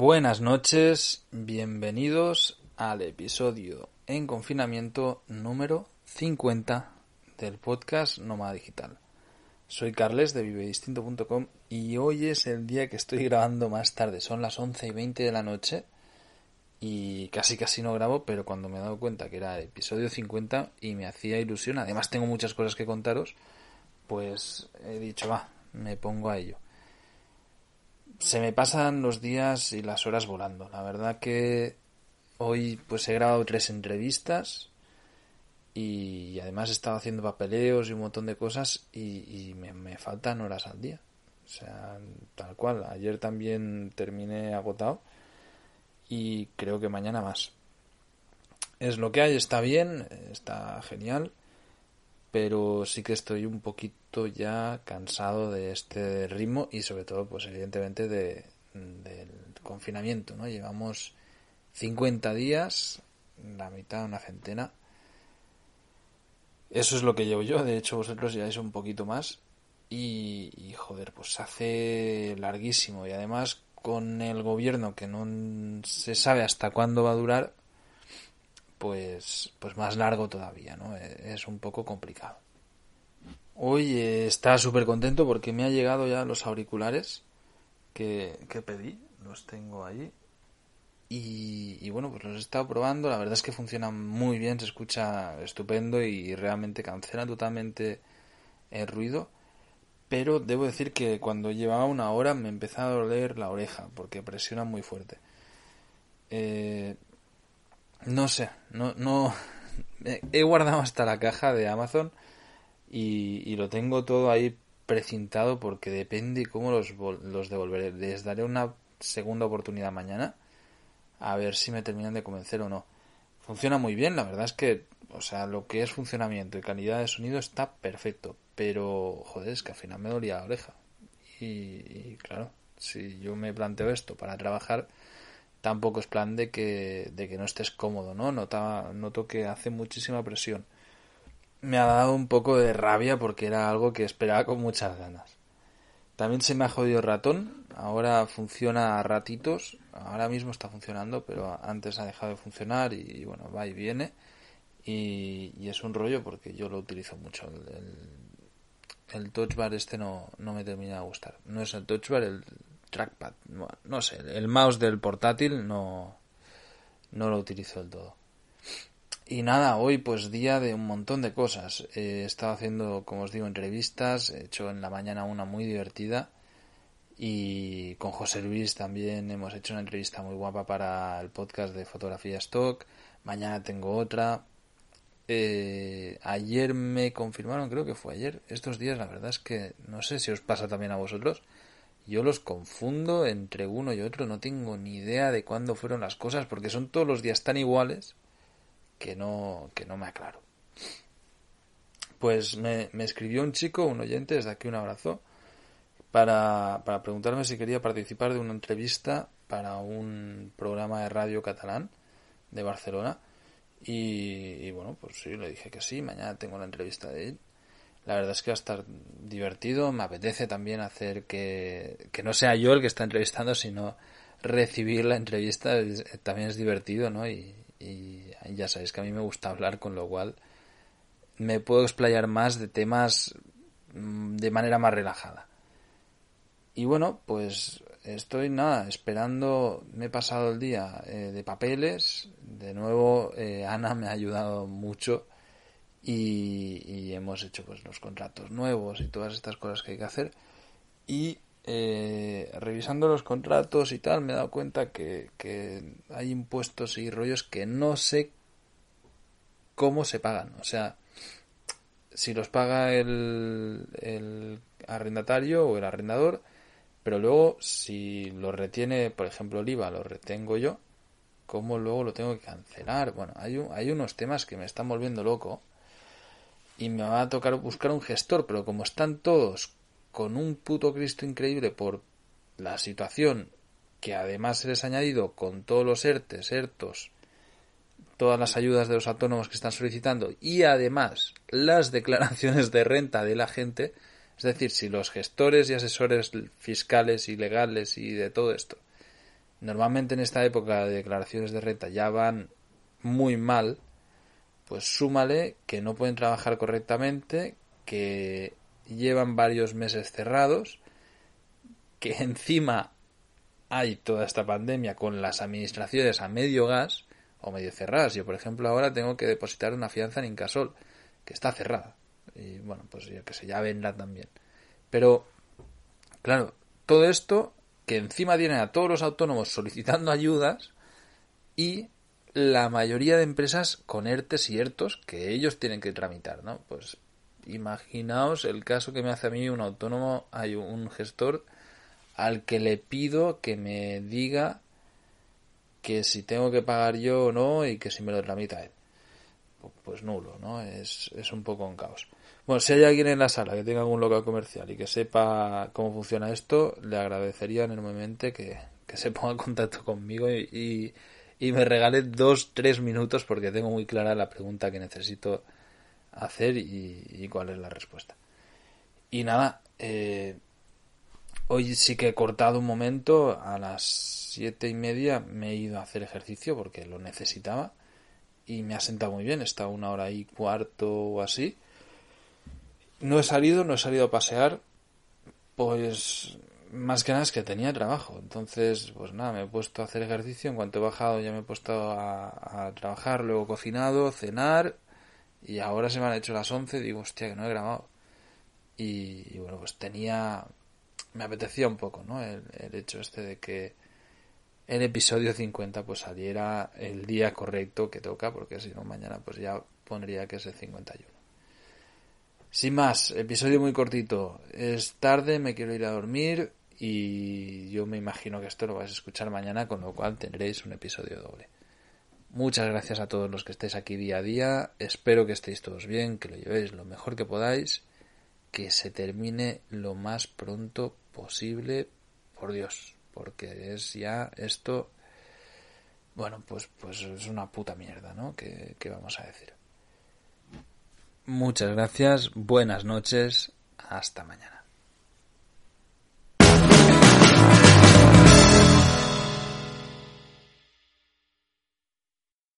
Buenas noches, bienvenidos al episodio en confinamiento número 50 del podcast Nómada Digital. Soy Carles de vivedistinto.com y hoy es el día que estoy grabando más tarde. Son las 11 y 20 de la noche y casi casi no grabo, pero cuando me he dado cuenta que era episodio 50 y me hacía ilusión, además tengo muchas cosas que contaros, pues he dicho, va, me pongo a ello se me pasan los días y las horas volando. La verdad que hoy pues he grabado tres entrevistas y además he estado haciendo papeleos y un montón de cosas y, me, faltan horas al día. O sea, tal cual. Ayer también terminé agotado y creo que mañana más. Es lo que hay, está bien, está genial pero sí que estoy un poquito ya cansado de este ritmo y sobre todo pues evidentemente de, del confinamiento no llevamos 50 días la mitad una centena. Eso es lo que llevo yo de hecho vosotros ya es un poquito más. Y, joder pues hace larguísimo. Y además con el gobierno que no se sabe hasta cuándo va a durar pues, pues más largo todavía, ¿no? E, es un poco complicado. Hoy está súper contento porque me ha llegado ya los auriculares que, que pedí, los tengo ahí. Y, y, bueno, pues los he estado probando, la verdad es que funcionan muy bien, se escucha estupendo y realmente cancela totalmente el ruido. Pero debo decir que cuando llevaba una hora me empezaba a doler la oreja porque presiona muy fuerte. Eh, no sé, no, no. He guardado hasta la caja de Amazon y, lo tengo todo ahí precintado porque depende cómo los, los devolveré. Les daré una segunda oportunidad mañana a ver si me terminan de convencer o no. Funciona muy bien, la verdad es que, o sea, lo que es funcionamiento y calidad de sonido está perfecto, pero joder, es que al final me dolía la oreja. Y claro, si yo me planteo esto para trabajar, tampoco es plan de que, de que no estés cómodo, ¿no? Nota, noto que hace muchísima presión. Me ha dado un poco de rabia porque era algo que esperaba con muchas ganas. También se me ha jodido el ratón, ahora funciona a ratitos, ahora mismo está funcionando, pero antes ha dejado de funcionar y, bueno, va y viene. Y, es un rollo porque yo lo utilizo mucho. El, el, touch bar este no, no me termina de gustar. No es el touch bar, el, trackpad. no sé, el mouse del portátil no, no lo utilizo del todo. Y nada, hoy pues día de un montón de cosas. he estado haciendo, como os digo, entrevistas. He hecho en la mañana una muy divertida. Y con José Luis también hemos hecho una entrevista muy guapa para el podcast de fotografía stock. Mañana tengo otra. Eh, ayer me confirmaron, creo que fue ayer. Estos días la verdad es que no sé si os pasa también a vosotros yo los confundo entre uno y otro, no tengo ni idea de cuándo fueron las cosas, porque son todos los días tan iguales que no, que no me aclaro. Pues me, escribió un chico, un oyente, desde aquí un abrazo, para, para preguntarme si quería participar de una entrevista para un programa de radio catalán de Barcelona. Y, y, bueno, pues sí, le dije que sí, mañana tengo la entrevista de él la verdad es que va a estar divertido. Me apetece también hacer que, que no sea yo el que está entrevistando, sino recibir la entrevista. también es divertido, ¿no? Y, y, ya sabéis que a mí me gusta hablar, con lo cual me puedo explayar más de temas mm, de manera más relajada. Y bueno, pues estoy nada, esperando, me he pasado el día eh, de papeles, de nuevo eh, Ana me ha ayudado mucho y, hemos hecho pues los contratos nuevos y todas estas cosas que hay que hacer. Y eh, revisando los contratos y tal me he dado cuenta que, hay impuestos y rollos que no sé cómo se pagan. O sea si los paga el, el arrendatario o el arrendador pero luego si lo retiene por ejemplo el IVA lo retengo yo cómo luego lo tengo que cancelar bueno hay, hay unos temas que me están volviendo loco y me va a tocar buscar un gestor, pero como están todos con un puto Cristo increíble por la situación que además se les ha añadido con todos los ERTES, ERTOS, todas las ayudas de los autónomos que están solicitando y además las declaraciones de renta de la gente, es decir, si los gestores y asesores fiscales y legales y de todo esto normalmente en esta época de declaraciones de renta ya van muy mal, pues súmale que no pueden trabajar correctamente, que llevan varios meses cerrados, que encima hay toda esta pandemia con las administraciones a medio gas o medio cerradas. Yo, por ejemplo, ahora tengo que depositar una fianza en Incasol, que está cerrada. Y bueno, pues yo que sé, ya vendrá también. Pero, claro, todo esto que encima tienen a todos los autónomos solicitando ayudas y la mayoría de empresas con ERTES y ERTOS que ellos tienen que tramitar, ¿no? Pues imaginaos el caso que me hace a mí un autónomo, hay un gestor al que le pido que me diga que si tengo que pagar yo o no y que si me lo tramita él. Pues nulo, ¿no? Es, es un poco un caos. Bueno, si hay alguien en la sala que tenga algún local comercial y que sepa cómo funciona esto, le agradecería enormemente que, se ponga en contacto conmigo y, y, me regale dos, tres minutos porque tengo muy clara la pregunta que necesito hacer y, cuál es la respuesta. Y nada, eh, hoy sí que he cortado un momento, a las siete y media me he ido a hacer ejercicio porque lo necesitaba y me ha sentado muy bien, está una hora y cuarto o así no he salido, no he salido a pasear, pues más es que tenía trabajo. Entonces, pues nada, me he puesto a hacer ejercicio. En cuanto he bajado ya me he puesto a, trabajar, luego cocinado, cenar. Y ahora se me han hecho las 11 digo, hostia, que no he grabado. Y, bueno, pues tenía... Me apetecía un poco, ¿no? El, el hecho este de que el episodio 50 pues saliera el día correcto que toca, porque si no mañana pues ya pondría que es el 51. Sin más, episodio muy cortito. Es tarde, me quiero ir a dormir y yo me imagino que esto lo vais a escuchar mañana, con lo cual tendréis un episodio doble. Muchas gracias a todos los que estéis aquí día a día. Espero que estéis todos bien, que lo llevéis lo mejor que podáis, que se termine lo más pronto posible, por Dios, porque es ya esto, bueno, pues, pues es una puta mierda, ¿no? ¿Qué, qué vamos a decir? Muchas gracias, buenas noches, hasta mañana.